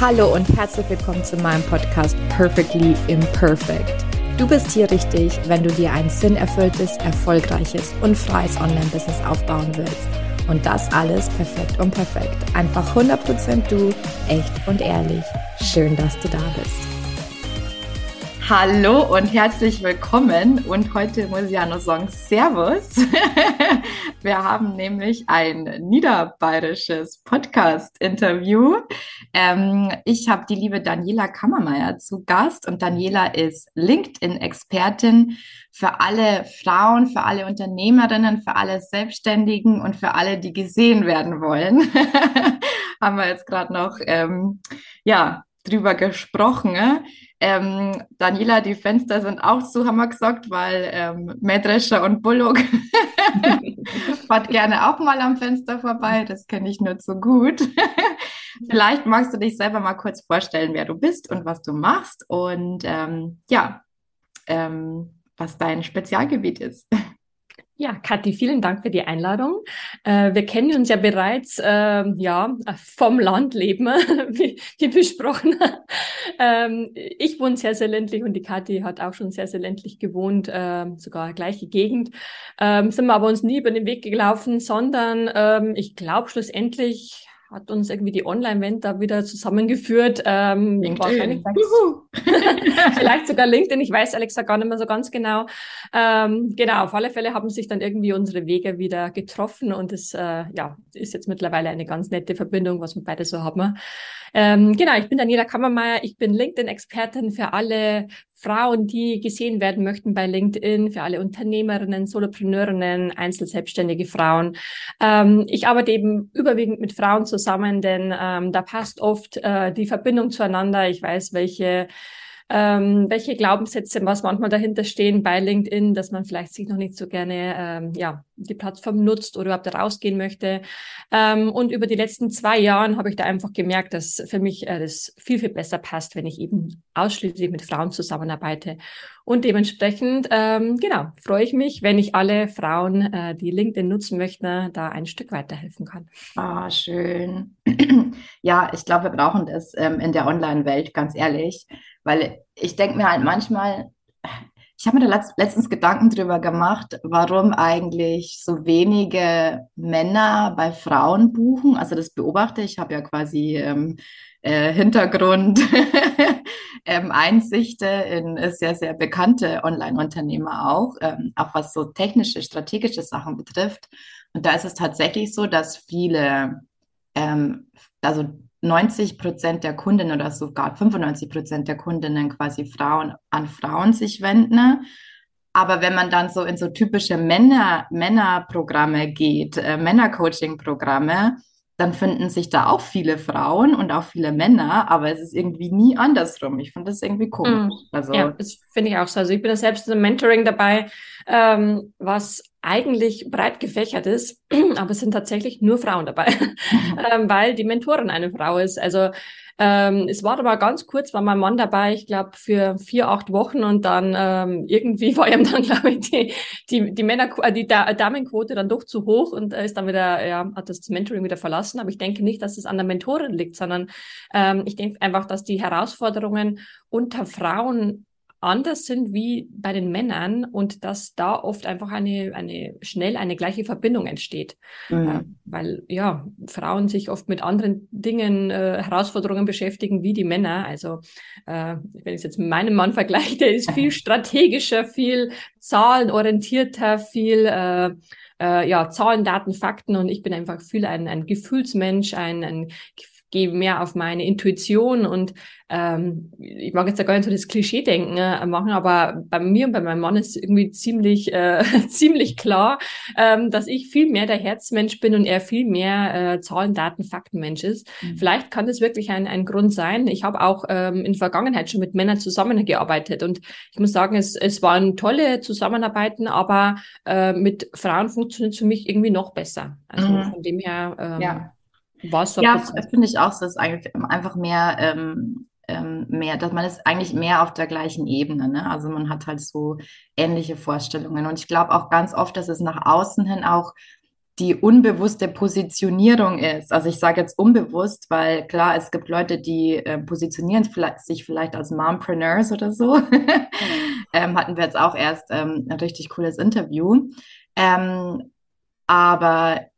Hallo und herzlich willkommen zu meinem Podcast Perfectly Imperfect. Du bist hier richtig, wenn du dir ein sinnerfülltes, erfolgreiches und freies Online-Business aufbauen willst. Und das alles perfekt und perfekt. Einfach 100% du, echt und ehrlich. Schön, dass du da bist. Hallo und herzlich willkommen. Und heute muss ich ja noch sagen Servus. Wir haben nämlich ein niederbayerisches Podcast-Interview. Ähm, ich habe die liebe Daniela Kammermeier zu Gast und Daniela ist LinkedIn-Expertin für alle Frauen, für alle Unternehmerinnen, für alle Selbstständigen und für alle, die gesehen werden wollen. haben wir jetzt gerade noch ähm, ja drüber gesprochen. Ne? Ähm, Daniela, die Fenster sind auch zu, haben wir gesagt, weil ähm, Mähdrescher und Bullock fährt gerne auch mal am Fenster vorbei. Das kenne ich nur zu gut. Vielleicht magst du dich selber mal kurz vorstellen, wer du bist und was du machst und ähm, ja, ähm, was dein Spezialgebiet ist. Ja, Kathi, vielen Dank für die Einladung. Äh, wir kennen uns ja bereits, äh, ja, vom Landleben, wie, wie besprochen. ähm, ich wohne sehr, sehr ländlich und die Kathi hat auch schon sehr, sehr ländlich gewohnt, äh, sogar gleiche Gegend. Ähm, sind wir aber uns nie über den Weg gelaufen, sondern ähm, ich glaube schlussendlich hat uns irgendwie die Online-Welt da wieder zusammengeführt. Ähm, wahrscheinlich vielleicht sogar LinkedIn, ich weiß Alexa gar nicht mehr so ganz genau. Ähm, genau, auf alle Fälle haben sich dann irgendwie unsere Wege wieder getroffen und es äh, ja, ist jetzt mittlerweile eine ganz nette Verbindung, was wir beide so haben. Ähm, genau, ich bin Daniela Kammermeier, ich bin LinkedIn-Expertin für alle Frauen, die gesehen werden möchten bei LinkedIn, für alle Unternehmerinnen, Solopreneurinnen, Einzelselbstständige Frauen. Ähm, ich arbeite eben überwiegend mit Frauen zusammen, denn ähm, da passt oft äh, die Verbindung zueinander. Ich weiß, welche ähm, welche Glaubenssätze, was manchmal dahinter stehen bei LinkedIn, dass man vielleicht sich noch nicht so gerne ähm, ja, die Plattform nutzt oder überhaupt rausgehen möchte. Ähm, und über die letzten zwei Jahren habe ich da einfach gemerkt, dass für mich äh, das viel, viel besser passt, wenn ich eben ausschließlich mit Frauen zusammenarbeite. Und dementsprechend, ähm, genau, freue ich mich, wenn ich alle Frauen, äh, die LinkedIn nutzen möchten, da ein Stück weiterhelfen kann. Ah, schön. ja, ich glaube, wir brauchen das ähm, in der Online-Welt, ganz ehrlich. Weil ich denke mir halt manchmal, ich habe mir da letztens Gedanken drüber gemacht, warum eigentlich so wenige Männer bei Frauen buchen. Also das beobachte ich, habe ja quasi ähm, äh, Hintergrund, ähm, Einsichte in sehr, sehr bekannte Online-Unternehmer auch, ähm, auch was so technische, strategische Sachen betrifft. Und da ist es tatsächlich so, dass viele, ähm, also 90 Prozent der Kundinnen oder sogar 95 Prozent der Kundinnen quasi Frauen an Frauen sich wenden. Aber wenn man dann so in so typische Männer, Männerprogramme geht, äh, Männercoaching-Programme, dann finden sich da auch viele Frauen und auch viele Männer, aber es ist irgendwie nie andersrum. Ich finde das irgendwie komisch. Mm, also, ja, das finde ich auch so. Also ich bin da selbst im Mentoring dabei, ähm, was eigentlich breit gefächert ist, aber es sind tatsächlich nur Frauen dabei, ähm, weil die Mentorin eine Frau ist. Also ähm, es war aber ganz kurz, war mein Mann dabei, ich glaube für vier, acht Wochen und dann ähm, irgendwie war ihm dann, glaube ich, die, die, die Männer, äh, die da Damenquote dann doch zu hoch und äh, ist dann wieder, ja, hat das Mentoring wieder verlassen. Aber ich denke nicht, dass es an der Mentorin liegt, sondern ähm, ich denke einfach, dass die Herausforderungen unter Frauen anders sind wie bei den Männern und dass da oft einfach eine, eine schnell eine gleiche Verbindung entsteht. Mhm. Weil ja, Frauen sich oft mit anderen Dingen, äh, Herausforderungen beschäftigen wie die Männer. Also äh, wenn ich es jetzt mit meinem Mann vergleiche, der ist viel strategischer, viel zahlenorientierter, viel äh, äh, ja, Zahlen, Daten, Fakten und ich bin einfach viel ein, ein Gefühlsmensch, ein, ein gehe mehr auf meine Intuition und ähm, ich mag jetzt da gar nicht so das Klischee-Denken äh, machen, aber bei mir und bei meinem Mann ist irgendwie ziemlich, äh, ziemlich klar, ähm, dass ich viel mehr der Herzmensch bin und er viel mehr äh, Zahlen, Daten, Faktenmensch ist. Mhm. Vielleicht kann das wirklich ein, ein Grund sein. Ich habe auch ähm, in der Vergangenheit schon mit Männern zusammengearbeitet und ich muss sagen, es, es waren tolle Zusammenarbeiten, aber äh, mit Frauen funktioniert es für mich irgendwie noch besser. Also mhm. von dem her ähm, ja. Was ja, finde ich auch, so ist eigentlich einfach mehr, ähm, ähm, mehr, dass man ist eigentlich mehr auf der gleichen Ebene. Ne? Also man hat halt so ähnliche Vorstellungen. Und ich glaube auch ganz oft, dass es nach außen hin auch die unbewusste Positionierung ist. Also ich sage jetzt unbewusst, weil klar, es gibt Leute, die äh, positionieren vielleicht, sich vielleicht als Mompreneurs oder so. ähm, hatten wir jetzt auch erst ähm, ein richtig cooles Interview. Ähm, aber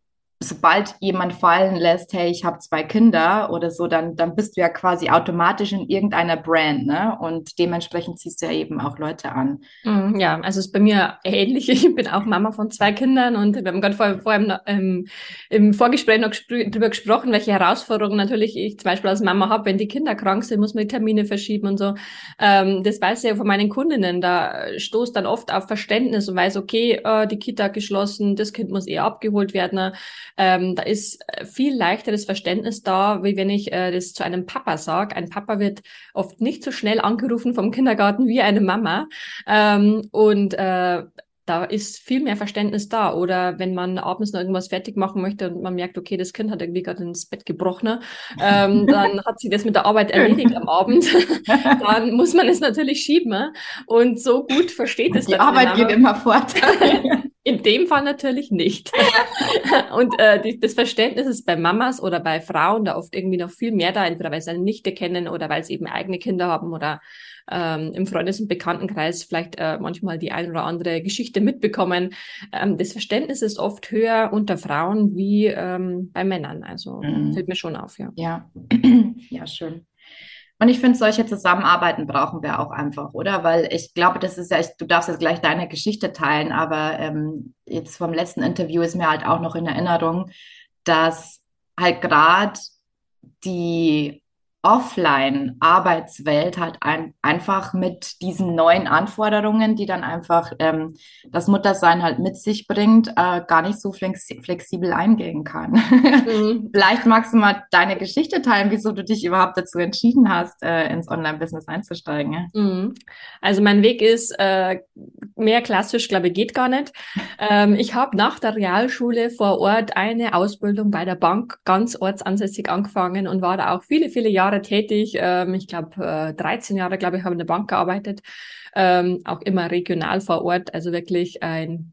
sobald jemand fallen lässt, hey, ich habe zwei Kinder oder so, dann, dann bist du ja quasi automatisch in irgendeiner Brand, ne? Und dementsprechend ziehst du ja eben auch Leute an. Mm, ja, also ist bei mir ähnlich. Ich bin auch Mama von zwei Kindern und wir haben gerade vor, vor im, ähm, im Vorgespräch noch gespr darüber gesprochen, welche Herausforderungen natürlich ich zum Beispiel als Mama habe, wenn die Kinder krank sind, muss man die Termine verschieben und so. Ähm, das weiß ich ja von meinen Kundinnen. Da stoßt dann oft auf Verständnis und weiß, okay, äh, die Kita geschlossen, das Kind muss eher abgeholt werden ähm, da ist äh, viel leichteres Verständnis da, wie wenn ich äh, das zu einem Papa sage. Ein Papa wird oft nicht so schnell angerufen vom Kindergarten wie eine Mama. Ähm, und äh, da ist viel mehr Verständnis da. Oder wenn man abends noch irgendwas fertig machen möchte und man merkt, okay, das Kind hat irgendwie gerade ins Bett gebrochen, ähm, dann hat sie das mit der Arbeit erledigt am Abend. dann muss man es natürlich schieben. Und so gut versteht es Die Arbeit geht immer fort. In dem Fall natürlich nicht. und äh, die, das Verständnis ist bei Mamas oder bei Frauen da oft irgendwie noch viel mehr da, entweder weil sie eine Nichte kennen oder weil sie eben eigene Kinder haben oder ähm, im Freundes- und Bekanntenkreis vielleicht äh, manchmal die ein oder andere Geschichte mitbekommen. Ähm, das Verständnis ist oft höher unter Frauen wie ähm, bei Männern. Also mhm. fällt mir schon auf, ja. Ja, ja schön. Und ich finde, solche Zusammenarbeiten brauchen wir auch einfach, oder? Weil ich glaube, das ist ja, ich, du darfst jetzt gleich deine Geschichte teilen, aber ähm, jetzt vom letzten Interview ist mir halt auch noch in Erinnerung, dass halt gerade die Offline-Arbeitswelt halt ein, einfach mit diesen neuen Anforderungen, die dann einfach ähm, das Muttersein halt mit sich bringt, äh, gar nicht so flex flexibel eingehen kann. Mhm. Vielleicht magst du mal deine Geschichte teilen, wieso du dich überhaupt dazu entschieden hast, äh, ins Online-Business einzusteigen. Ja? Mhm. Also mein Weg ist äh, mehr klassisch, glaube ich, geht gar nicht. ähm, ich habe nach der Realschule vor Ort eine Ausbildung bei der Bank ganz ortsansässig angefangen und war da auch viele, viele Jahre Jahre tätig. Ähm, ich glaube, äh, 13 Jahre, glaube ich, habe in der Bank gearbeitet. Ähm, auch immer regional vor Ort, also wirklich ein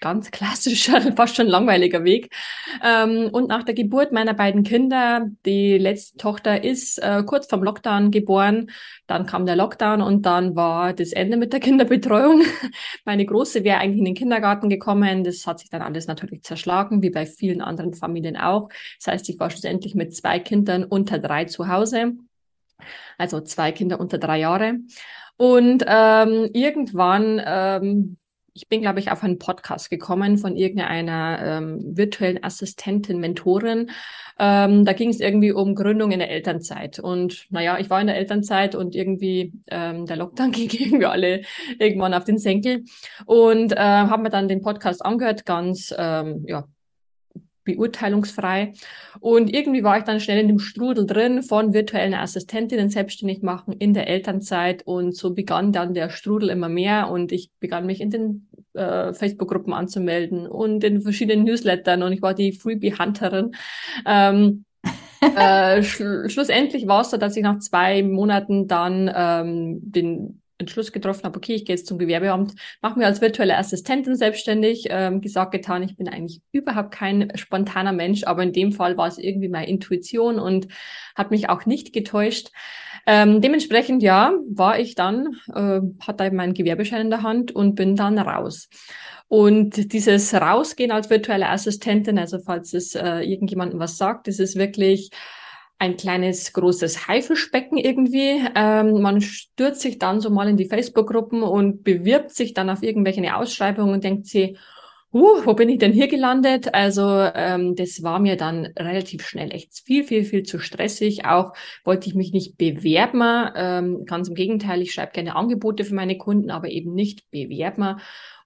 ganz klassischer, fast schon langweiliger Weg. Ähm, und nach der Geburt meiner beiden Kinder, die letzte Tochter ist äh, kurz vorm Lockdown geboren, dann kam der Lockdown und dann war das Ende mit der Kinderbetreuung. Meine Große wäre eigentlich in den Kindergarten gekommen. Das hat sich dann alles natürlich zerschlagen, wie bei vielen anderen Familien auch. Das heißt, ich war schlussendlich mit zwei Kindern unter drei zu Hause. Also zwei Kinder unter drei Jahre. Und ähm, irgendwann ähm, ich bin, glaube ich, auf einen Podcast gekommen von irgendeiner ähm, virtuellen Assistentin, Mentorin. Ähm, da ging es irgendwie um Gründung in der Elternzeit. Und naja, ich war in der Elternzeit und irgendwie ähm, der Lockdown ging irgendwie alle irgendwann auf den Senkel. Und äh, haben mir dann den Podcast angehört, ganz ähm, ja, beurteilungsfrei. Und irgendwie war ich dann schnell in dem Strudel drin von virtuellen Assistentinnen selbstständig machen in der Elternzeit. Und so begann dann der Strudel immer mehr und ich begann mich in den äh, Facebook-Gruppen anzumelden und in verschiedenen Newslettern und ich war die Freebie-Hunterin. Ähm, äh, schl schlussendlich war es so, dass ich nach zwei Monaten dann ähm, den Entschluss getroffen habe, okay, ich gehe jetzt zum Gewerbeamt, mache mir als virtuelle Assistentin selbstständig, ähm, gesagt, getan, ich bin eigentlich überhaupt kein spontaner Mensch, aber in dem Fall war es irgendwie meine Intuition und hat mich auch nicht getäuscht. Ähm, dementsprechend, ja, war ich dann, äh, hatte meinen Gewerbeschein in der Hand und bin dann raus. Und dieses Rausgehen als virtuelle Assistentin, also falls es äh, irgendjemandem was sagt, das ist wirklich ein kleines, großes Haifischbecken irgendwie. Ähm, man stürzt sich dann so mal in die Facebook-Gruppen und bewirbt sich dann auf irgendwelche Ausschreibungen und denkt sich, uh, wo bin ich denn hier gelandet? Also ähm, das war mir dann relativ schnell echt viel, viel, viel zu stressig. Auch wollte ich mich nicht bewerben. Ähm, ganz im Gegenteil, ich schreibe gerne Angebote für meine Kunden, aber eben nicht bewerben.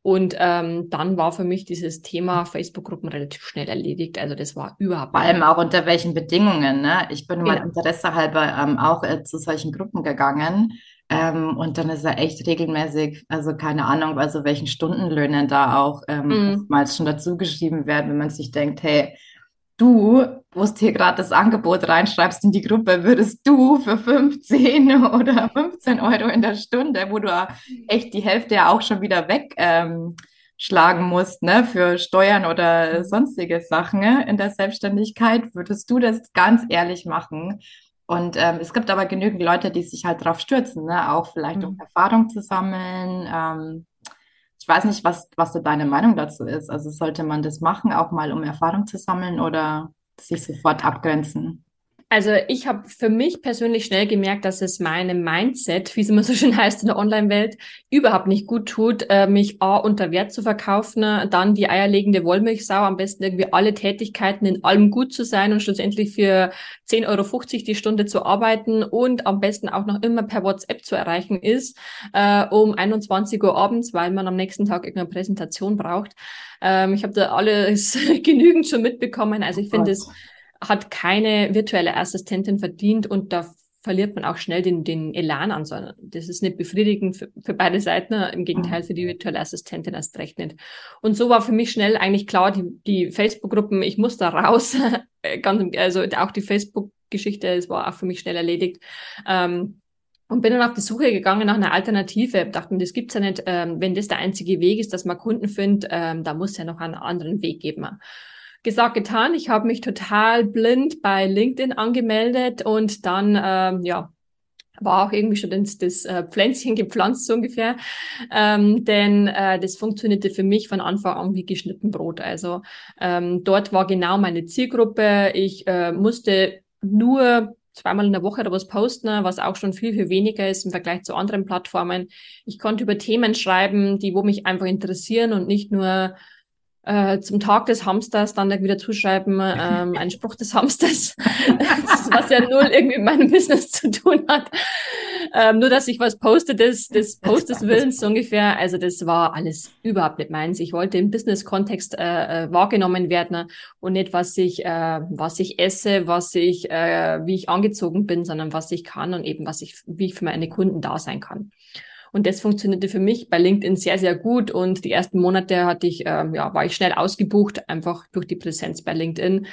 Und ähm, dann war für mich dieses Thema Facebook-Gruppen relativ schnell erledigt. Also das war überhaupt. Vor allem auch unter welchen Bedingungen. Ne? Ich bin ja. mal Interesse halber ähm, auch äh, zu solchen Gruppen gegangen. Ähm, und dann ist er echt regelmäßig, also keine Ahnung, also welchen Stundenlöhnen da auch ähm, mm. mal schon dazu geschrieben werden, wenn man sich denkt, hey, du, wo es hier gerade das Angebot reinschreibst in die Gruppe, würdest du für 15 oder 15 Euro in der Stunde, wo du echt die Hälfte ja auch schon wieder weg ähm, musst, ne, für Steuern oder sonstige Sachen ne, in der Selbstständigkeit, würdest du das ganz ehrlich machen? Und ähm, es gibt aber genügend Leute, die sich halt drauf stürzen, ne, auch vielleicht um Mhm. Erfahrung zu sammeln. Ähm, ich weiß nicht, was, was so deine Meinung dazu ist. Also sollte man das machen, auch mal um Erfahrung zu sammeln oder sich sofort abgrenzen? Also ich habe für mich persönlich schnell gemerkt, dass es meinem Mindset, wie es immer so schön heißt in der Online-Welt, überhaupt nicht gut tut, äh, mich A unter Wert zu verkaufen, dann die eierlegende Wollmilchsau, am besten irgendwie alle Tätigkeiten in allem gut zu sein und schlussendlich für 10,50 Euro die Stunde zu arbeiten und am besten auch noch immer per WhatsApp zu erreichen ist, äh, um 21 Uhr abends, weil man am nächsten Tag irgendeine Präsentation braucht. Ähm, ich habe da alles genügend schon mitbekommen. Also ich finde es hat keine virtuelle Assistentin verdient und da verliert man auch schnell den, den Elan an, sondern das ist nicht befriedigend für, für beide Seiten, im Gegenteil für die virtuelle Assistentin erst recht nicht. Und so war für mich schnell eigentlich klar, die, die Facebook-Gruppen, ich muss da raus, ganz, also auch die Facebook-Geschichte, es war auch für mich schnell erledigt. Ähm, und bin dann auf die Suche gegangen nach einer Alternative. Dachte mir, das gibt's ja nicht. Ähm, wenn das der einzige Weg ist, dass man Kunden findet, ähm, da muss ja noch einen anderen Weg geben gesagt, getan. Ich habe mich total blind bei LinkedIn angemeldet und dann, ähm, ja, war auch irgendwie schon das, das äh, Pflänzchen gepflanzt so ungefähr. Ähm, denn äh, das funktionierte für mich von Anfang an wie geschnitten Brot. Also ähm, dort war genau meine Zielgruppe. Ich äh, musste nur zweimal in der Woche oder was posten, was auch schon viel, viel weniger ist im Vergleich zu anderen Plattformen. Ich konnte über Themen schreiben, die wo mich einfach interessieren und nicht nur äh, zum Tag des Hamsters dann wieder zuschreiben, ähm, ein Spruch des Hamsters, was ja null irgendwie mit meinem Business zu tun hat. Ähm, nur, dass ich was poste, des, des Postes Willens so ungefähr. Also das war alles überhaupt nicht meins. Ich wollte im Business-Kontext äh, äh, wahrgenommen werden und nicht, was ich, äh, was ich esse, was ich, äh, wie ich angezogen bin, sondern was ich kann und eben, was ich, wie ich für meine Kunden da sein kann. Und das funktionierte für mich bei LinkedIn sehr, sehr gut. Und die ersten Monate hatte ich, ähm, ja, war ich schnell ausgebucht, einfach durch die Präsenz bei LinkedIn.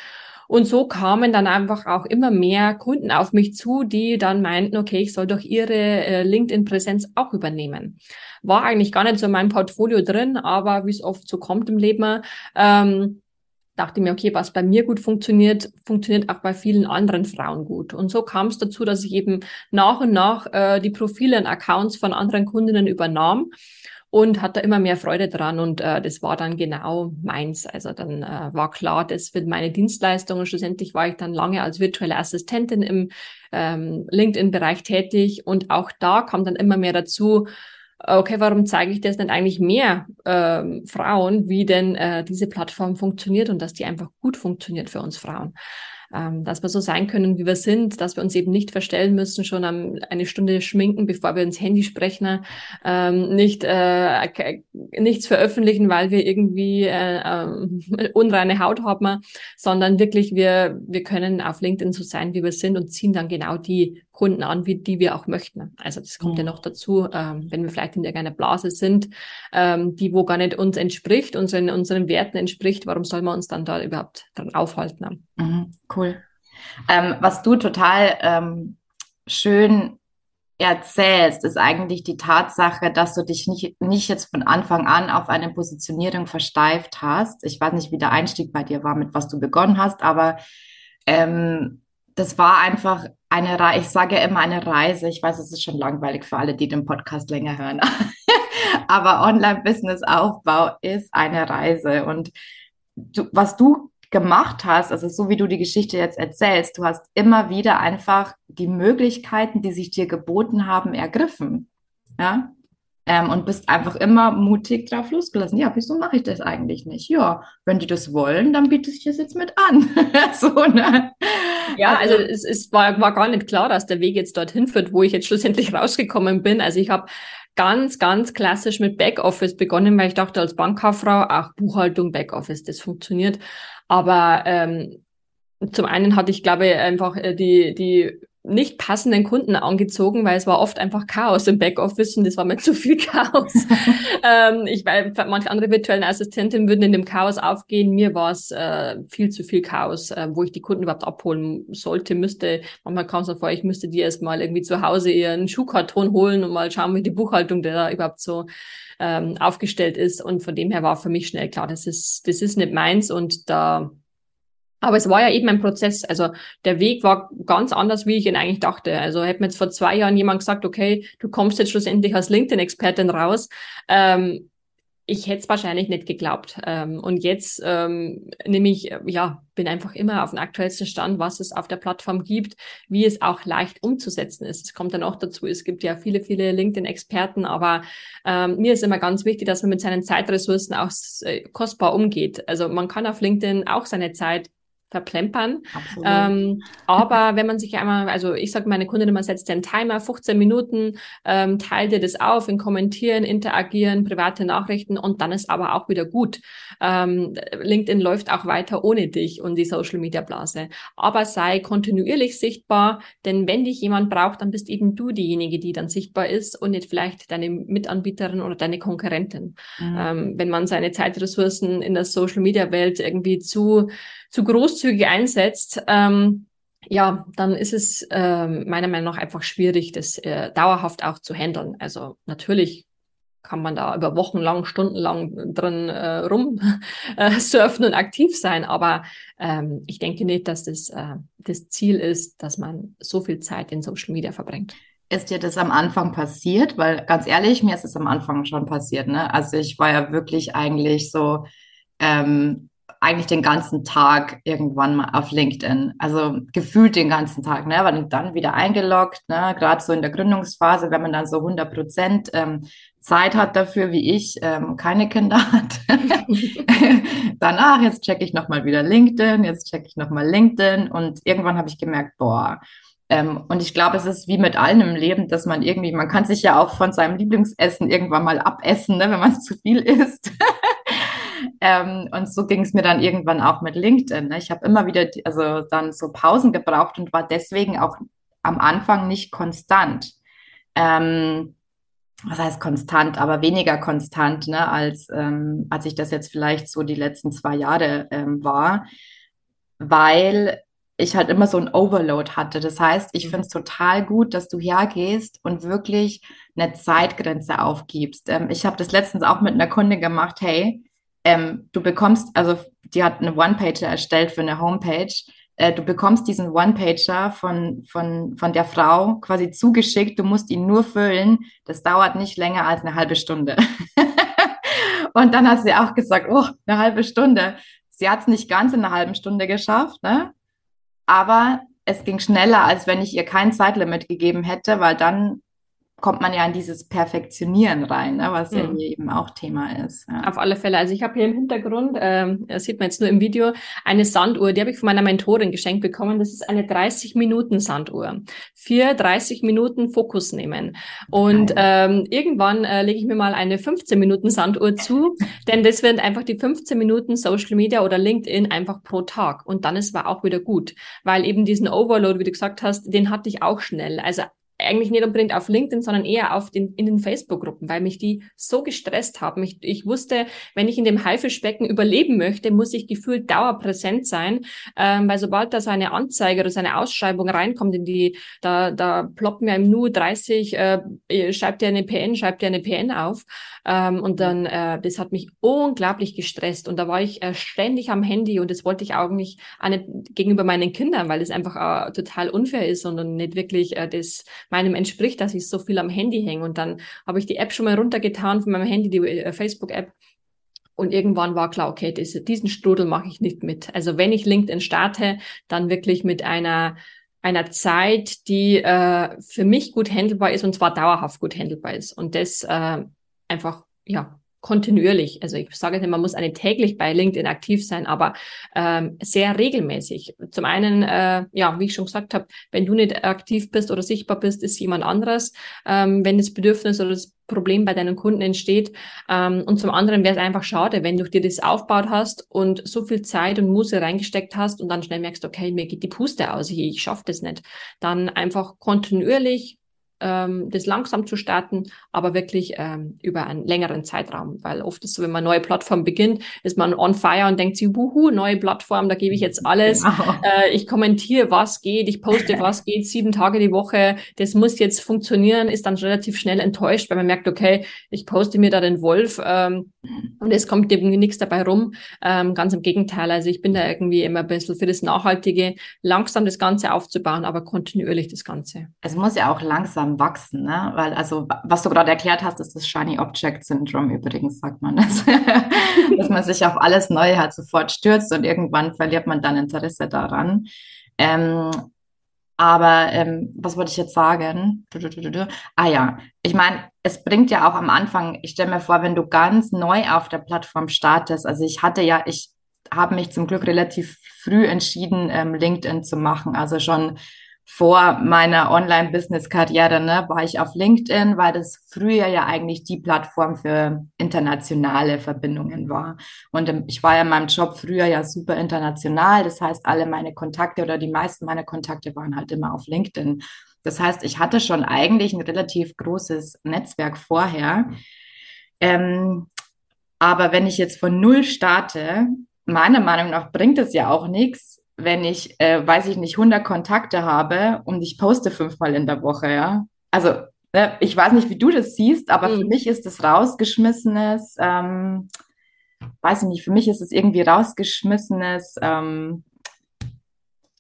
Und so kamen dann einfach auch immer mehr Kunden auf mich zu, die dann meinten, okay, ich soll doch ihre äh, LinkedIn-Präsenz auch übernehmen. War eigentlich gar nicht so in meinem Portfolio drin, aber wie es oft so kommt im Leben, ähm, dachte mir, okay, was bei mir gut funktioniert, funktioniert auch bei vielen anderen Frauen gut. Und so kam es dazu, dass ich eben nach und nach äh, die Profile und Accounts von anderen Kundinnen übernahm und hatte immer mehr Freude dran und äh, das war dann genau meins. Also dann äh, war klar, das wird meine Dienstleistung und schlussendlich war ich dann lange als virtuelle Assistentin im ähm, LinkedIn-Bereich tätig und auch da kam dann immer mehr dazu, okay, warum zeige ich das nicht eigentlich mehr ähm, Frauen, wie denn äh, diese Plattform funktioniert und dass die einfach gut funktioniert für uns Frauen? Ähm, dass wir so sein können, wie wir sind, dass wir uns eben nicht verstellen müssen, schon am, eine Stunde schminken, bevor wir ins Handy sprechen, ähm, nicht äh, nichts veröffentlichen, weil wir irgendwie äh, äh, unreine Haut haben, sondern wirklich wir wir können auf LinkedIn so sein, wie wir sind und ziehen dann genau die Kunden an, wie die wir auch möchten. Also das kommt mhm. ja noch dazu, ähm, wenn wir vielleicht in irgendeiner Blase sind, ähm, die wo gar nicht uns entspricht, unseren unseren Werten entspricht, warum soll man uns dann da überhaupt dran aufhalten? Mhm, cool. Ähm, was du total ähm, schön erzählst, ist eigentlich die Tatsache, dass du dich nicht, nicht jetzt von Anfang an auf eine Positionierung versteift hast. Ich weiß nicht, wie der Einstieg bei dir war, mit was du begonnen hast, aber ähm, das war einfach eine Reise. Ich sage ja immer eine Reise. Ich weiß, es ist schon langweilig für alle, die den Podcast länger hören. aber Online-Business-Aufbau ist eine Reise. Und du, was du gemacht hast, also so wie du die Geschichte jetzt erzählst, du hast immer wieder einfach die Möglichkeiten, die sich dir geboten haben, ergriffen. Ja. Ähm, und bist einfach immer mutig drauf losgelassen. Ja, wieso mache ich das eigentlich nicht? Ja, wenn die das wollen, dann biete ich das jetzt mit an. so, ne? Ja, also, also es, es war, war gar nicht klar, dass der Weg jetzt dorthin führt, wo ich jetzt schlussendlich rausgekommen bin. Also ich habe ganz, ganz klassisch mit Backoffice begonnen, weil ich dachte, als Bankkauffrau, auch Buchhaltung, Backoffice, das funktioniert. Aber ähm, zum einen hatte ich, glaube ich, einfach äh, die, die nicht passenden Kunden angezogen, weil es war oft einfach Chaos im Backoffice und das war mir zu viel Chaos. ähm, ich weiß, manche andere virtuellen Assistentinnen würden in dem Chaos aufgehen. Mir war es äh, viel zu viel Chaos, äh, wo ich die Kunden überhaupt abholen sollte, müsste. Manchmal kam es mir vor, ich müsste die erst mal irgendwie zu Hause ihren Schuhkarton holen und mal schauen, wie die Buchhaltung da überhaupt so ähm, aufgestellt ist. Und von dem her war für mich schnell klar, das ist, das ist nicht meins und da aber es war ja eben ein Prozess. Also der Weg war ganz anders, wie ich ihn eigentlich dachte. Also hätte mir jetzt vor zwei Jahren jemand gesagt, okay, du kommst jetzt schlussendlich als LinkedIn-Expertin raus. Ähm, ich hätte es wahrscheinlich nicht geglaubt. Ähm, und jetzt ähm, nämlich, ja, bin einfach immer auf dem aktuellsten Stand, was es auf der Plattform gibt, wie es auch leicht umzusetzen ist. Es kommt dann auch dazu, es gibt ja viele, viele LinkedIn-Experten, aber ähm, mir ist immer ganz wichtig, dass man mit seinen Zeitressourcen auch äh, kostbar umgeht. Also man kann auf LinkedIn auch seine Zeit verplempern. Ähm, aber wenn man sich einmal, also ich sage meine Kundin immer, setzt den Timer, 15 Minuten, ähm, teilt dir das auf in Kommentieren, Interagieren, private Nachrichten und dann ist aber auch wieder gut. Ähm, LinkedIn läuft auch weiter ohne dich und die Social Media Blase. Aber sei kontinuierlich sichtbar, denn wenn dich jemand braucht, dann bist eben du diejenige, die dann sichtbar ist und nicht vielleicht deine Mitanbieterin oder deine Konkurrentin. Mhm. Ähm, wenn man seine Zeitressourcen in der Social Media Welt irgendwie zu zu großzügig einsetzt, ähm, ja, dann ist es äh, meiner Meinung nach einfach schwierig, das äh, dauerhaft auch zu handeln. Also natürlich kann man da über Wochen lang, stundenlang drin äh, rum äh, surfen und aktiv sein, aber ähm, ich denke nicht, dass das äh, das Ziel ist, dass man so viel Zeit in Social Media verbringt. Ist dir das am Anfang passiert? Weil ganz ehrlich, mir ist es am Anfang schon passiert. Ne? Also ich war ja wirklich eigentlich so ähm, eigentlich den ganzen Tag irgendwann mal auf LinkedIn. Also gefühlt den ganzen Tag, ne? Weil dann wieder eingeloggt, ne? Gerade so in der Gründungsphase, wenn man dann so 100 Prozent ähm, Zeit hat dafür, wie ich, ähm, keine Kinder hat. Danach, jetzt checke ich nochmal wieder LinkedIn, jetzt checke ich nochmal LinkedIn und irgendwann habe ich gemerkt, boah, ähm, und ich glaube, es ist wie mit allem im Leben, dass man irgendwie, man kann sich ja auch von seinem Lieblingsessen irgendwann mal abessen, ne, wenn man es zu viel isst. Ähm, und so ging es mir dann irgendwann auch mit LinkedIn. Ne? Ich habe immer wieder, also dann so Pausen gebraucht und war deswegen auch am Anfang nicht konstant. Ähm, was heißt konstant, aber weniger konstant, ne, als, ähm, als ich das jetzt vielleicht so die letzten zwei Jahre ähm, war, weil ich halt immer so ein Overload hatte. Das heißt, ich mhm. finde es total gut, dass du hergehst und wirklich eine Zeitgrenze aufgibst. Ähm, ich habe das letztens auch mit einer Kunde gemacht, hey, ähm, du bekommst, also die hat eine One-Pager erstellt für eine Homepage. Äh, du bekommst diesen One-Pager von, von, von der Frau quasi zugeschickt. Du musst ihn nur füllen. Das dauert nicht länger als eine halbe Stunde. Und dann hat sie auch gesagt, oh, eine halbe Stunde. Sie hat es nicht ganz in einer halben Stunde geschafft, ne? aber es ging schneller, als wenn ich ihr kein Zeitlimit gegeben hätte, weil dann kommt man ja in dieses Perfektionieren rein, ne, was ja mhm. hier eben auch Thema ist. Ja. Auf alle Fälle. Also ich habe hier im Hintergrund, ähm, das sieht man jetzt nur im Video, eine Sanduhr, die habe ich von meiner Mentorin geschenkt bekommen. Das ist eine 30-Minuten-Sanduhr. Für 30 Minuten Fokus nehmen. Und ähm, irgendwann äh, lege ich mir mal eine 15-Minuten-Sanduhr zu, denn das werden einfach die 15 Minuten Social Media oder LinkedIn einfach pro Tag. Und dann ist es auch wieder gut, weil eben diesen Overload, wie du gesagt hast, den hatte ich auch schnell. Also eigentlich nicht unbedingt auf LinkedIn, sondern eher auf den, in den Facebook-Gruppen, weil mich die so gestresst haben. Ich, ich wusste, wenn ich in dem Haifischbecken überleben möchte, muss ich gefühlt dauerpräsent sein, ähm, weil sobald da so eine Anzeige oder so eine Ausschreibung reinkommt, in die, da, da ploppt mir im Nu 30, äh, schreibt dir eine PN, schreibt dir eine PN auf. Ähm, und dann, äh, das hat mich unglaublich gestresst. Und da war ich äh, ständig am Handy und das wollte ich auch nicht, auch nicht gegenüber meinen Kindern, weil das einfach äh, total unfair ist und nicht wirklich äh, das meinem entspricht, dass ich so viel am Handy hänge. Und dann habe ich die App schon mal runtergetan von meinem Handy, die äh, Facebook-App. Und irgendwann war klar, okay, das, diesen Strudel mache ich nicht mit. Also wenn ich LinkedIn starte, dann wirklich mit einer einer Zeit, die äh, für mich gut handelbar ist und zwar dauerhaft gut handelbar ist. Und das äh, einfach, ja, kontinuierlich. Also ich sage nicht, man muss eine täglich bei LinkedIn aktiv sein, aber ähm, sehr regelmäßig. Zum einen, äh, ja, wie ich schon gesagt habe, wenn du nicht aktiv bist oder sichtbar bist, ist jemand anderes. Ähm, wenn das Bedürfnis oder das Problem bei deinen Kunden entsteht. Ähm, und zum anderen wäre es einfach schade, wenn du dir das aufgebaut hast und so viel Zeit und Muße reingesteckt hast und dann schnell merkst, okay, mir geht die Puste aus, ich, ich schaffe das nicht. Dann einfach kontinuierlich ähm, das langsam zu starten, aber wirklich ähm, über einen längeren Zeitraum. Weil oft ist so, wenn man neue Plattform beginnt, ist man on fire und denkt sich, wuhu, neue Plattform, da gebe ich jetzt alles. Genau. Äh, ich kommentiere, was geht, ich poste, was geht, sieben Tage die Woche. Das muss jetzt funktionieren, ist dann relativ schnell enttäuscht, weil man merkt, okay, ich poste mir da den Wolf ähm, und es kommt irgendwie nichts dabei rum. Ähm, ganz im Gegenteil. Also ich bin da irgendwie immer ein bisschen für das Nachhaltige, langsam das Ganze aufzubauen, aber kontinuierlich das Ganze. Es muss ja auch langsam langsam wachsen, ne? Weil, also, was du gerade erklärt hast, ist das Shiny Object Syndrome übrigens, sagt man das. Dass man sich auf alles Neue halt sofort stürzt und irgendwann verliert man dann Interesse daran. Ähm, aber ähm, was wollte ich jetzt sagen? Ah ja, ich meine, es bringt ja auch am Anfang, ich stelle mir vor, wenn du ganz neu auf der Plattform startest, also ich hatte ja, ich habe mich zum Glück relativ früh entschieden, ähm, LinkedIn zu machen, also schon vor meiner Online-Business-Karriere ne, war ich auf LinkedIn, weil das früher ja eigentlich die Plattform für internationale Verbindungen war. Und ich war ja in meinem Job früher ja super international. Das heißt, alle meine Kontakte oder die meisten meiner Kontakte waren halt immer auf LinkedIn. Das heißt, ich hatte schon eigentlich ein relativ großes Netzwerk vorher. Ähm, aber wenn ich jetzt von Null starte, meiner Meinung nach bringt es ja auch nichts, wenn ich, äh, weiß ich nicht, 100 Kontakte habe und ich poste fünfmal in der Woche, ja. Also, ne, ich weiß nicht, wie du das siehst, aber mhm. für mich ist es rausgeschmissenes, ähm, weiß ich nicht, für mich ist es irgendwie rausgeschmissenes, ähm,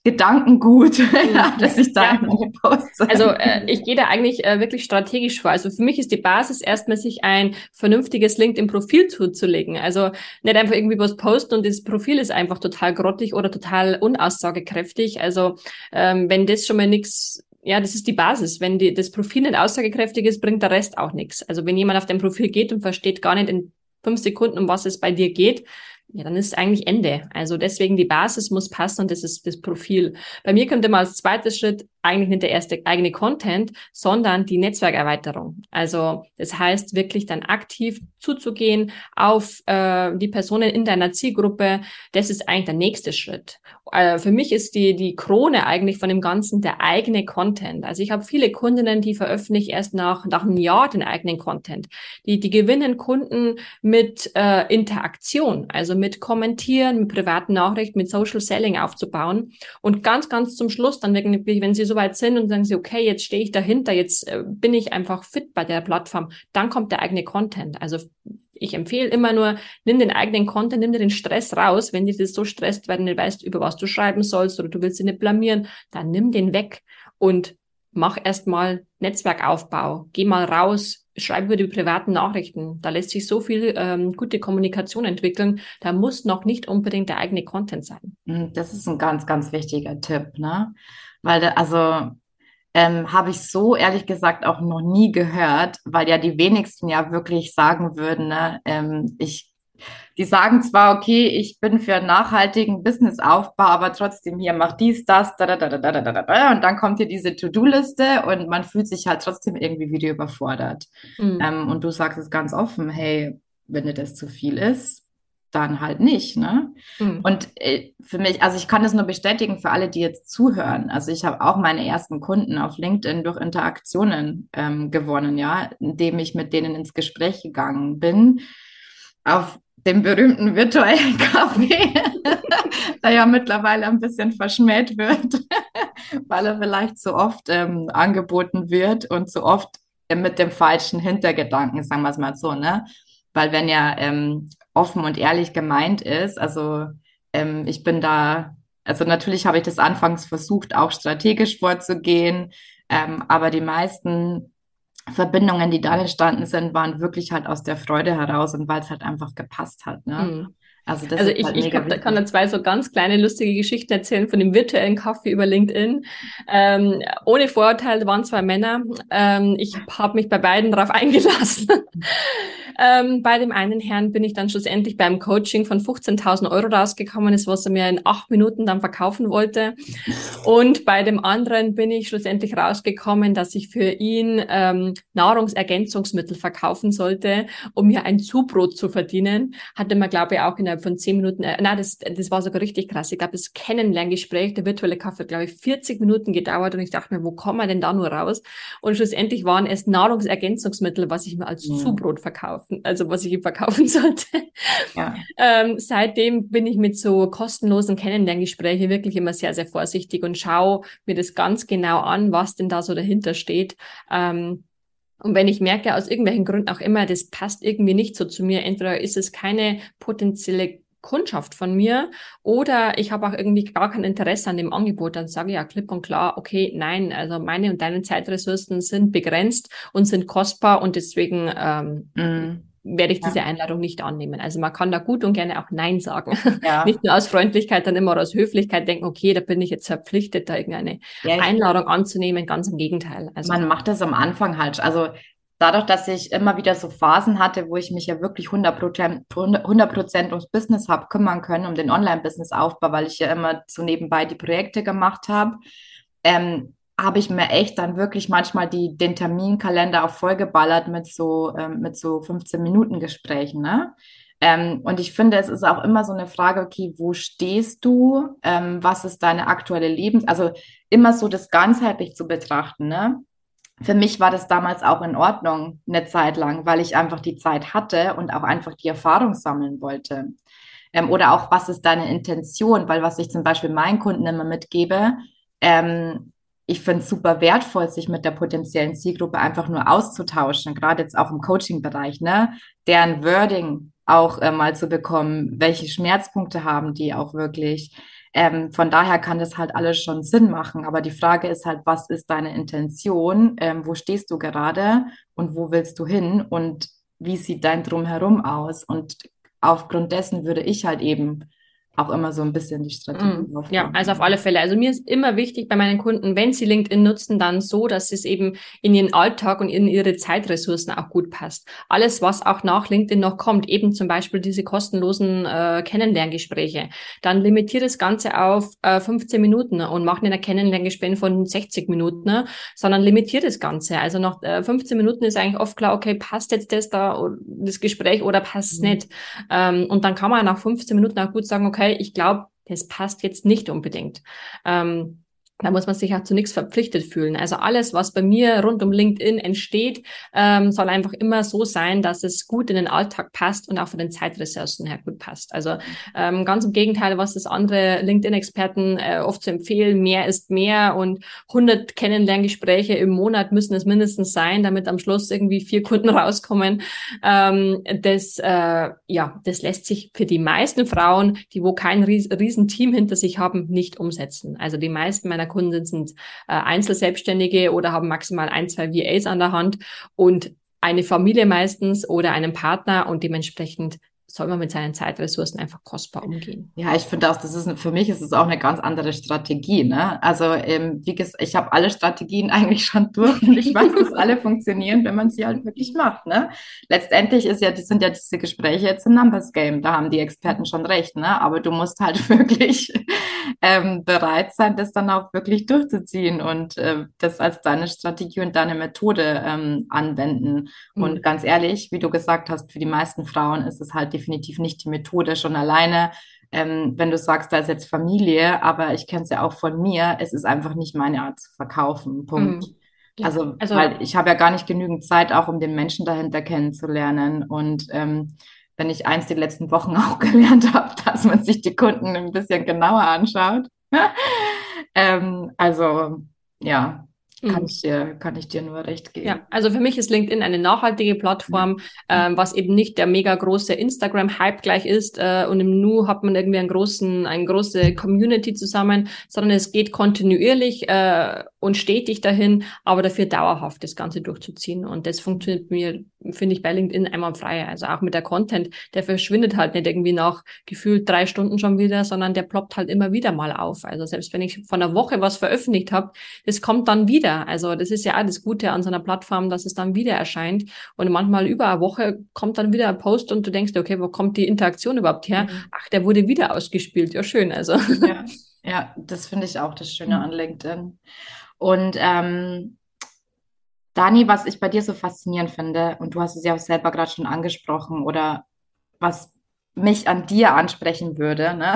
Gedankengut, ja, dass ich da ja. meine Posts. Also äh, ich gehe da eigentlich äh, wirklich strategisch vor. Also für mich ist die Basis erstmal sich ein vernünftiges LinkedIn-Profil zuzulegen. Also nicht einfach irgendwie was posten und das Profil ist einfach total grottig oder total unaussagekräftig. Also ähm, wenn das schon mal nichts ja, das ist die Basis. Wenn die, das Profil nicht aussagekräftig ist, bringt der Rest auch nichts. Also wenn jemand auf dein Profil geht und versteht gar nicht in fünf Sekunden, um was es bei dir geht, ja, dann ist eigentlich Ende. Also deswegen die Basis muss passen und das ist das Profil. Bei mir kommt immer als zweiter Schritt eigentlich nicht der erste eigene Content, sondern die Netzwerkerweiterung. Also das heißt wirklich dann aktiv zuzugehen auf äh, die Personen in deiner Zielgruppe. Das ist eigentlich der nächste Schritt. Äh, für mich ist die die Krone eigentlich von dem Ganzen der eigene Content. Also ich habe viele Kundinnen, die veröffentlichen erst nach nach einem Jahr den eigenen Content. Die die gewinnen Kunden mit äh, Interaktion, also mit Kommentieren, mit privaten Nachrichten, mit Social Selling aufzubauen und ganz ganz zum Schluss dann wirklich, wenn sie so weit sind und sagen sie, okay, jetzt stehe ich dahinter, jetzt äh, bin ich einfach fit bei der Plattform, dann kommt der eigene Content. Also ich empfehle immer nur, nimm den eigenen Content, nimm dir den Stress raus. Wenn dir das so stresst, weil du nicht weißt, über was du schreiben sollst oder du willst dich nicht blamieren, dann nimm den weg und mach erstmal Netzwerkaufbau. Geh mal raus, schreib über die privaten Nachrichten. Da lässt sich so viel ähm, gute Kommunikation entwickeln. Da muss noch nicht unbedingt der eigene Content sein. Hm, das ist ein ganz, ganz wichtiger Tipp, ne? Weil, also, ähm, habe ich so ehrlich gesagt auch noch nie gehört, weil ja die wenigsten ja wirklich sagen würden, ne, ähm, ich die sagen zwar, okay, ich bin für einen nachhaltigen Businessaufbau, aber trotzdem hier mach dies, das, da, da, da, da, da, da, da, und dann kommt hier diese To-Do-Liste und man fühlt sich halt trotzdem irgendwie wieder überfordert. Mhm. Ähm, und du sagst es ganz offen, hey, wenn dir das zu viel ist, dann halt nicht. Ne? Mhm. Und äh, für mich, also ich kann das nur bestätigen für alle, die jetzt zuhören. Also ich habe auch meine ersten Kunden auf LinkedIn durch Interaktionen ähm, gewonnen, ja, indem ich mit denen ins Gespräch gegangen bin. Auf dem berühmten virtuellen Kaffee, der ja mittlerweile ein bisschen verschmäht wird, weil er vielleicht zu oft ähm, angeboten wird und zu oft äh, mit dem falschen Hintergedanken, sagen wir es mal so, ne? Weil wenn ja ähm, offen und ehrlich gemeint ist. Also ähm, ich bin da, also natürlich habe ich das anfangs versucht, auch strategisch vorzugehen, ähm, aber die meisten Verbindungen, die da entstanden sind, waren wirklich halt aus der Freude heraus und weil es halt einfach gepasst hat. Ne? Mhm. Also, das also ich, halt ich hab, kann da zwei so ganz kleine lustige Geschichten erzählen von dem virtuellen Kaffee über LinkedIn. Ähm, ohne Vorurteil waren zwei Männer. Ähm, ich habe mich bei beiden darauf eingelassen. Ähm, bei dem einen Herrn bin ich dann schlussendlich beim Coaching von 15.000 Euro rausgekommen, ist, was er mir in acht Minuten dann verkaufen wollte. Und bei dem anderen bin ich schlussendlich rausgekommen, dass ich für ihn ähm, Nahrungsergänzungsmittel verkaufen sollte, um mir ein Zubrot zu verdienen. Hatte man, glaube ich, auch innerhalb von zehn Minuten, äh, nein, das, das war sogar richtig krass. Ich glaube, das Kennenlerngespräch, der virtuelle Kaffee, glaube ich, 40 Minuten gedauert und ich dachte mir, wo kommen wir denn da nur raus? Und schlussendlich waren es Nahrungsergänzungsmittel, was ich mir als ja. Zubrot verkaufe verkaufen, also was ich ihm verkaufen sollte. Ja. Ähm, seitdem bin ich mit so kostenlosen Kennenlerngesprächen wirklich immer sehr, sehr vorsichtig und schaue mir das ganz genau an, was denn da so dahinter steht. Ähm, und wenn ich merke, aus irgendwelchen Gründen auch immer, das passt irgendwie nicht so zu mir, entweder ist es keine potenzielle Kundschaft von mir oder ich habe auch irgendwie gar kein Interesse an dem Angebot, dann sage ich ja klipp und klar, okay, nein, also meine und deine Zeitressourcen sind begrenzt und sind kostbar und deswegen ähm, mm. Werde ich ja. diese Einladung nicht annehmen. Also man kann da gut und gerne auch Nein sagen. Ja. nicht nur aus Freundlichkeit, dann immer aus Höflichkeit denken, okay, da bin ich jetzt verpflichtet, da irgendeine ja, Einladung anzunehmen, ganz im Gegenteil. Also, man macht das am Anfang halt. Also dadurch, dass ich immer wieder so Phasen hatte, wo ich mich ja wirklich 100%, 100 ums Business habe kümmern können, um den Online-Business-Aufbau, weil ich ja immer so nebenbei die Projekte gemacht habe, ähm, habe ich mir echt dann wirklich manchmal die, den Terminkalender auch vollgeballert mit so, ähm, mit so 15-Minuten-Gesprächen. Ne? Ähm, und ich finde, es ist auch immer so eine Frage, okay, wo stehst du? Ähm, was ist deine aktuelle Lebens-, also immer so das ganzheitlich zu betrachten, ne? für mich war das damals auch in Ordnung, eine Zeit lang, weil ich einfach die Zeit hatte und auch einfach die Erfahrung sammeln wollte. Ähm, oder auch, was ist deine Intention? Weil was ich zum Beispiel meinen Kunden immer mitgebe, ähm, ich finde es super wertvoll, sich mit der potenziellen Zielgruppe einfach nur auszutauschen, gerade jetzt auch im Coaching-Bereich, ne? Deren Wording auch äh, mal zu bekommen, welche Schmerzpunkte haben die auch wirklich, ähm, von daher kann das halt alles schon Sinn machen. Aber die Frage ist halt, was ist deine Intention? Ähm, wo stehst du gerade und wo willst du hin? Und wie sieht dein Drumherum aus? Und aufgrund dessen würde ich halt eben auch immer so ein bisschen die Strategie mm, Ja, also auf alle Fälle. Also mir ist immer wichtig bei meinen Kunden, wenn sie LinkedIn nutzen, dann so, dass es eben in ihren Alltag und in ihre Zeitressourcen auch gut passt. Alles, was auch nach LinkedIn noch kommt, eben zum Beispiel diese kostenlosen äh, Kennenlerngespräche, dann limitiert das Ganze auf äh, 15 Minuten und macht nicht ein Kennenlerngespräch von 60 Minuten, ne, sondern limitiert das Ganze. Also nach äh, 15 Minuten ist eigentlich oft klar, okay, passt jetzt das da, das Gespräch oder passt es mhm. nicht. Ähm, und dann kann man nach 15 Minuten auch gut sagen, okay, okay, ich glaube, das passt jetzt nicht unbedingt. Ähm, da muss man sich auch zu nichts verpflichtet fühlen. Also alles, was bei mir rund um LinkedIn entsteht, ähm, soll einfach immer so sein, dass es gut in den Alltag passt und auch von den Zeitressourcen her gut passt. Also ähm, ganz im Gegenteil, was das andere LinkedIn-Experten äh, oft zu empfehlen, mehr ist mehr und 100 Kennenlerngespräche im Monat müssen es mindestens sein, damit am Schluss irgendwie vier Kunden rauskommen. Ähm, das, äh, ja, das lässt sich für die meisten Frauen, die wo kein ries riesen Team hinter sich haben, nicht umsetzen. Also die meisten meiner Kunden sind äh, Einzelselbstständige oder haben maximal ein, zwei VAs an der Hand und eine Familie meistens oder einen Partner und dementsprechend soll man mit seinen Zeitressourcen einfach kostbar umgehen. Ja, ich finde auch, das ist für mich ist es auch eine ganz andere Strategie. Ne? Also ähm, wie gesagt, ich habe alle Strategien eigentlich schon durch und ich weiß, dass alle funktionieren, wenn man sie halt wirklich macht. Ne? Letztendlich ist ja, das sind ja diese Gespräche jetzt ein Numbers Game. Da haben die Experten schon recht. Ne? Aber du musst halt wirklich ähm, bereit sein, das dann auch wirklich durchzuziehen und äh, das als deine Strategie und deine Methode ähm, anwenden. Mhm. Und ganz ehrlich, wie du gesagt hast, für die meisten Frauen ist es halt die definitiv nicht die Methode schon alleine. Ähm, wenn du sagst, da ist jetzt Familie, aber ich kenne es ja auch von mir, es ist einfach nicht meine Art zu verkaufen. Punkt. Mhm. Ja. Also, also, weil ich habe ja gar nicht genügend Zeit, auch um den Menschen dahinter kennenzulernen. Und ähm, wenn ich eins die letzten Wochen auch gelernt habe, dass man sich die Kunden ein bisschen genauer anschaut. ähm, also ja, kann, mhm. ich dir, kann ich dir nur recht geben. Ja, also für mich ist LinkedIn eine nachhaltige Plattform, mhm. ähm, was eben nicht der mega große Instagram-Hype gleich ist äh, und im Nu hat man irgendwie einen großen, eine große Community zusammen, sondern es geht kontinuierlich äh, und stetig dahin, aber dafür dauerhaft das Ganze durchzuziehen. Und das funktioniert mir, finde ich, bei LinkedIn einmal frei. Also auch mit der Content, der verschwindet halt nicht irgendwie nach gefühlt drei Stunden schon wieder, sondern der ploppt halt immer wieder mal auf. Also selbst wenn ich von einer Woche was veröffentlicht habe, das kommt dann wieder. Also das ist ja auch das Gute an so einer Plattform, dass es dann wieder erscheint. Und manchmal über eine Woche kommt dann wieder ein Post und du denkst, okay, wo kommt die Interaktion überhaupt her? Mhm. Ach, der wurde wieder ausgespielt. Ja, schön. Also. Ja. Ja, das finde ich auch das Schöne mhm. an LinkedIn. Und ähm, Dani, was ich bei dir so faszinierend finde, und du hast es ja auch selber gerade schon angesprochen, oder was mich an dir ansprechen würde, ne?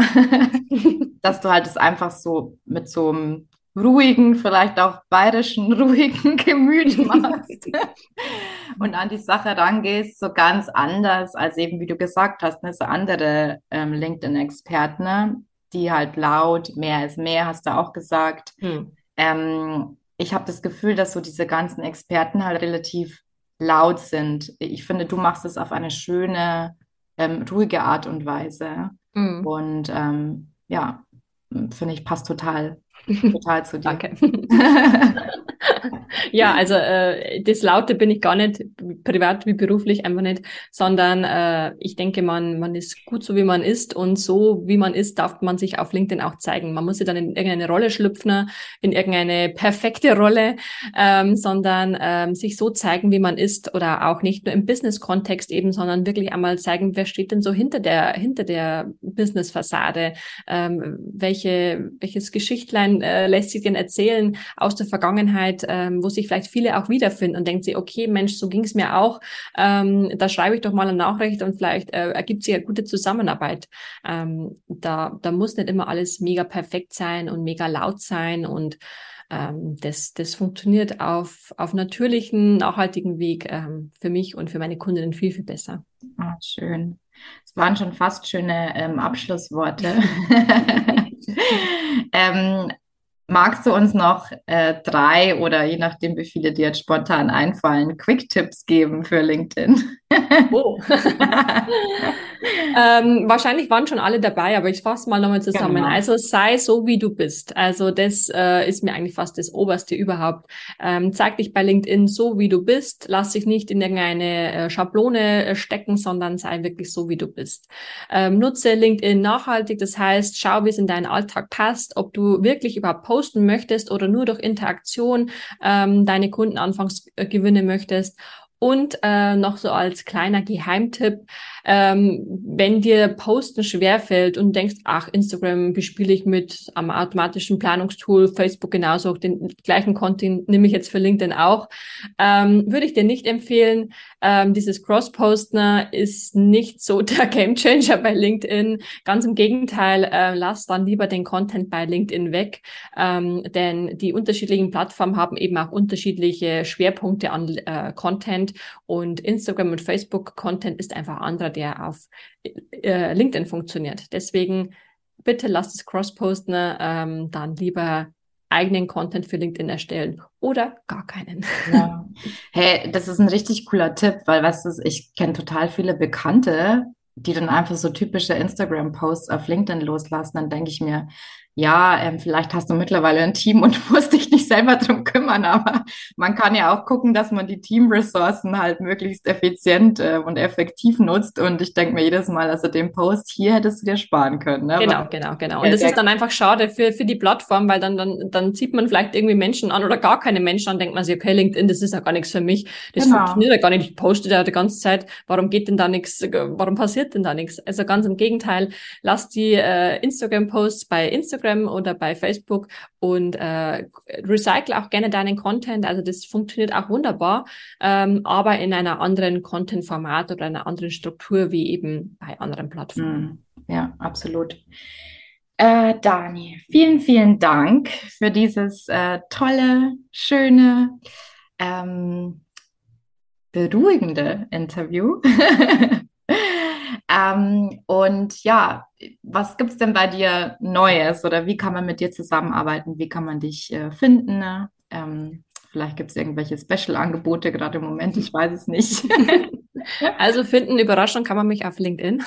dass du halt es einfach so mit so einem ruhigen, vielleicht auch bayerischen, ruhigen Gemüt machst und an die Sache rangehst, so ganz anders als eben, wie du gesagt hast, ne, so andere ähm, LinkedIn-Experten, ne? die halt laut, mehr ist mehr, hast du auch gesagt. Hm. Ähm, ich habe das Gefühl, dass so diese ganzen Experten halt relativ laut sind. Ich finde, du machst es auf eine schöne, ähm, ruhige Art und Weise. Hm. Und ähm, ja, finde ich, passt total, total zu dir. Danke. ja, also äh, das Laute bin ich gar nicht, privat wie beruflich einfach nicht, sondern äh, ich denke, man, man ist gut so, wie man ist und so, wie man ist, darf man sich auf LinkedIn auch zeigen. Man muss sich dann in irgendeine Rolle schlüpfen, in irgendeine perfekte Rolle, ähm, sondern ähm, sich so zeigen, wie man ist oder auch nicht nur im Business-Kontext eben, sondern wirklich einmal zeigen, wer steht denn so hinter der, hinter der Business-Fassade, ähm, welche, welches Geschichtlein äh, lässt sich denn erzählen aus der Vergangenheit, ähm, wo sich vielleicht viele auch wiederfinden und denken sie, okay, Mensch, so ging es mir auch. Ähm, da schreibe ich doch mal eine Nachricht und vielleicht äh, ergibt sich eine gute Zusammenarbeit. Ähm, da, da muss nicht immer alles mega perfekt sein und mega laut sein und ähm, das, das funktioniert auf, auf natürlichen, nachhaltigen Weg ähm, für mich und für meine Kundinnen viel, viel besser. Ah, schön. Es waren schon fast schöne ähm, Abschlussworte. ähm, Magst du uns noch äh, drei oder je nachdem, wie viele dir jetzt spontan einfallen, Quick-Tipps geben für LinkedIn? Oh. ähm, wahrscheinlich waren schon alle dabei, aber ich fasse mal nochmal zusammen. Genau. Also sei so, wie du bist. Also das äh, ist mir eigentlich fast das Oberste überhaupt. Ähm, zeig dich bei LinkedIn so, wie du bist. Lass dich nicht in irgendeine äh, Schablone äh, stecken, sondern sei wirklich so, wie du bist. Ähm, nutze LinkedIn nachhaltig. Das heißt, schau, wie es in deinen Alltag passt, ob du wirklich überhaupt posten möchtest oder nur durch Interaktion ähm, deine Kunden anfangs äh, gewinnen möchtest und äh, noch so als kleiner Geheimtipp, ähm, wenn dir Posten schwerfällt und denkst, ach, Instagram bespiele ich mit am automatischen Planungstool, Facebook genauso, den gleichen Content nehme ich jetzt für LinkedIn auch, ähm, würde ich dir nicht empfehlen. Ähm, dieses Cross-Posten ist nicht so der Gamechanger bei LinkedIn. Ganz im Gegenteil, äh, lass dann lieber den Content bei LinkedIn weg, ähm, denn die unterschiedlichen Plattformen haben eben auch unterschiedliche Schwerpunkte an äh, Content und Instagram und Facebook Content ist einfach anderer, der auf äh, LinkedIn funktioniert. Deswegen bitte lasst es cross-posten, ähm, dann lieber eigenen Content für LinkedIn erstellen oder gar keinen. Ja. Hey, das ist ein richtig cooler Tipp, weil weißt du, ich kenne total viele Bekannte, die dann einfach so typische Instagram-Posts auf LinkedIn loslassen. Dann denke ich mir, ja, ähm, vielleicht hast du mittlerweile ein Team und musst dich nicht selber drum kümmern, aber man kann ja auch gucken, dass man die Teamressourcen halt möglichst effizient äh, und effektiv nutzt. Und ich denke mir jedes Mal, also den Post hier hättest du dir sparen können. Ne? Genau, genau, genau. Und das ist dann einfach schade für, für die Plattform, weil dann, dann, dann zieht man vielleicht irgendwie Menschen an oder gar keine Menschen an, denkt man sich, okay, LinkedIn, das ist ja gar nichts für mich. Das genau. funktioniert ja gar nicht. Ich poste da die ganze Zeit. Warum geht denn da nichts? Warum passiert denn da nichts? Also ganz im Gegenteil, lass die äh, Instagram-Posts bei Instagram Instagram oder bei Facebook und äh, recycle auch gerne deinen Content. Also das funktioniert auch wunderbar, ähm, aber in einer anderen Content-Format oder einer anderen Struktur wie eben bei anderen Plattformen. Hm, ja, absolut. Äh, Dani, vielen, vielen Dank für dieses äh, tolle, schöne, ähm, beruhigende Interview. Ähm, und ja, was gibt es denn bei dir Neues oder wie kann man mit dir zusammenarbeiten? Wie kann man dich äh, finden? Ne? Ähm, Vielleicht gibt es irgendwelche Special-Angebote gerade im Moment, ich weiß es nicht. Also finden, Überraschung kann man mich auf LinkedIn.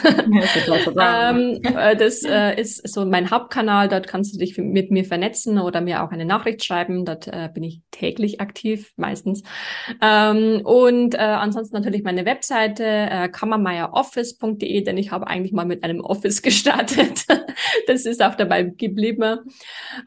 ähm, äh, das äh, ist so mein Hauptkanal. Dort kannst du dich mit mir vernetzen oder mir auch eine Nachricht schreiben. Dort äh, bin ich täglich aktiv, meistens. Ähm, und äh, ansonsten natürlich meine Webseite äh, kammermeieroffice.de, denn ich habe eigentlich mal mit einem Office gestartet. das ist auch dabei geblieben.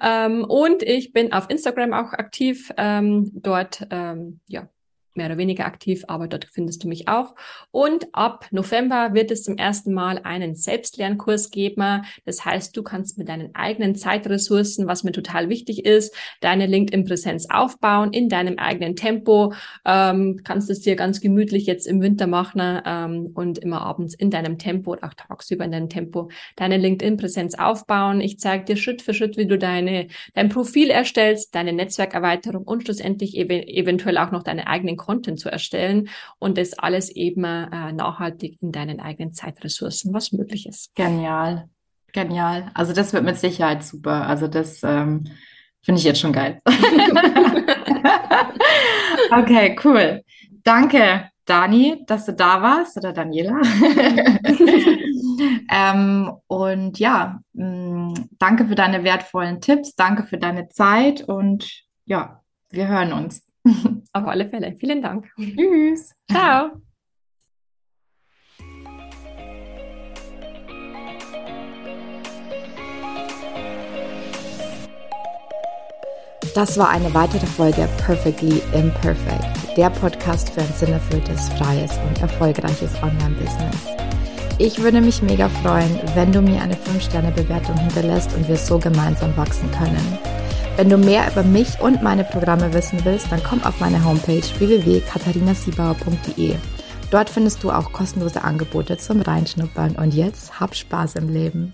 Ähm, und ich bin auf Instagram auch aktiv. Ähm, dort ähm, ja, mehr oder weniger aktiv, aber dort findest du mich auch. Und ab November wird es zum ersten Mal einen Selbstlernkurs geben. Das heißt, du kannst mit deinen eigenen Zeitressourcen, was mir total wichtig ist, deine LinkedIn-Präsenz aufbauen in deinem eigenen Tempo. Ähm, kannst es dir ganz gemütlich jetzt im Winter machen ähm, und immer abends in deinem Tempo oder auch tagsüber in deinem Tempo deine LinkedIn-Präsenz aufbauen. Ich zeige dir Schritt für Schritt, wie du deine, dein Profil erstellst, deine Netzwerkerweiterung und schlussendlich ev eventuell auch noch deine eigenen Content zu erstellen und das alles eben äh, nachhaltig in deinen eigenen Zeitressourcen, was möglich ist. Genial, genial. Also das wird mit Sicherheit super. Also das ähm, finde ich jetzt schon geil. okay, cool. Danke, Dani, dass du da warst oder Daniela. ähm, und ja, mh, mm, danke für deine wertvollen Tipps, danke für deine Zeit und ja, wir hören uns. Auf alle Fälle. Vielen Dank. Tschüss. Ciao. Das war eine weitere Folge Perfectly Imperfect, der Podcast für ein sinnerfülltes, freies und erfolgreiches Online-Business. Ich würde mich mega freuen, wenn du mir eine 5-Sterne-Bewertung hinterlässt und wir so gemeinsam wachsen können. Wenn du mehr über mich und meine Programme wissen willst, dann komm auf meine Homepage www.katharinasiebauer.de. Dort findest du auch kostenlose Angebote zum Reinschnuppern und jetzt hab Spaß im Leben.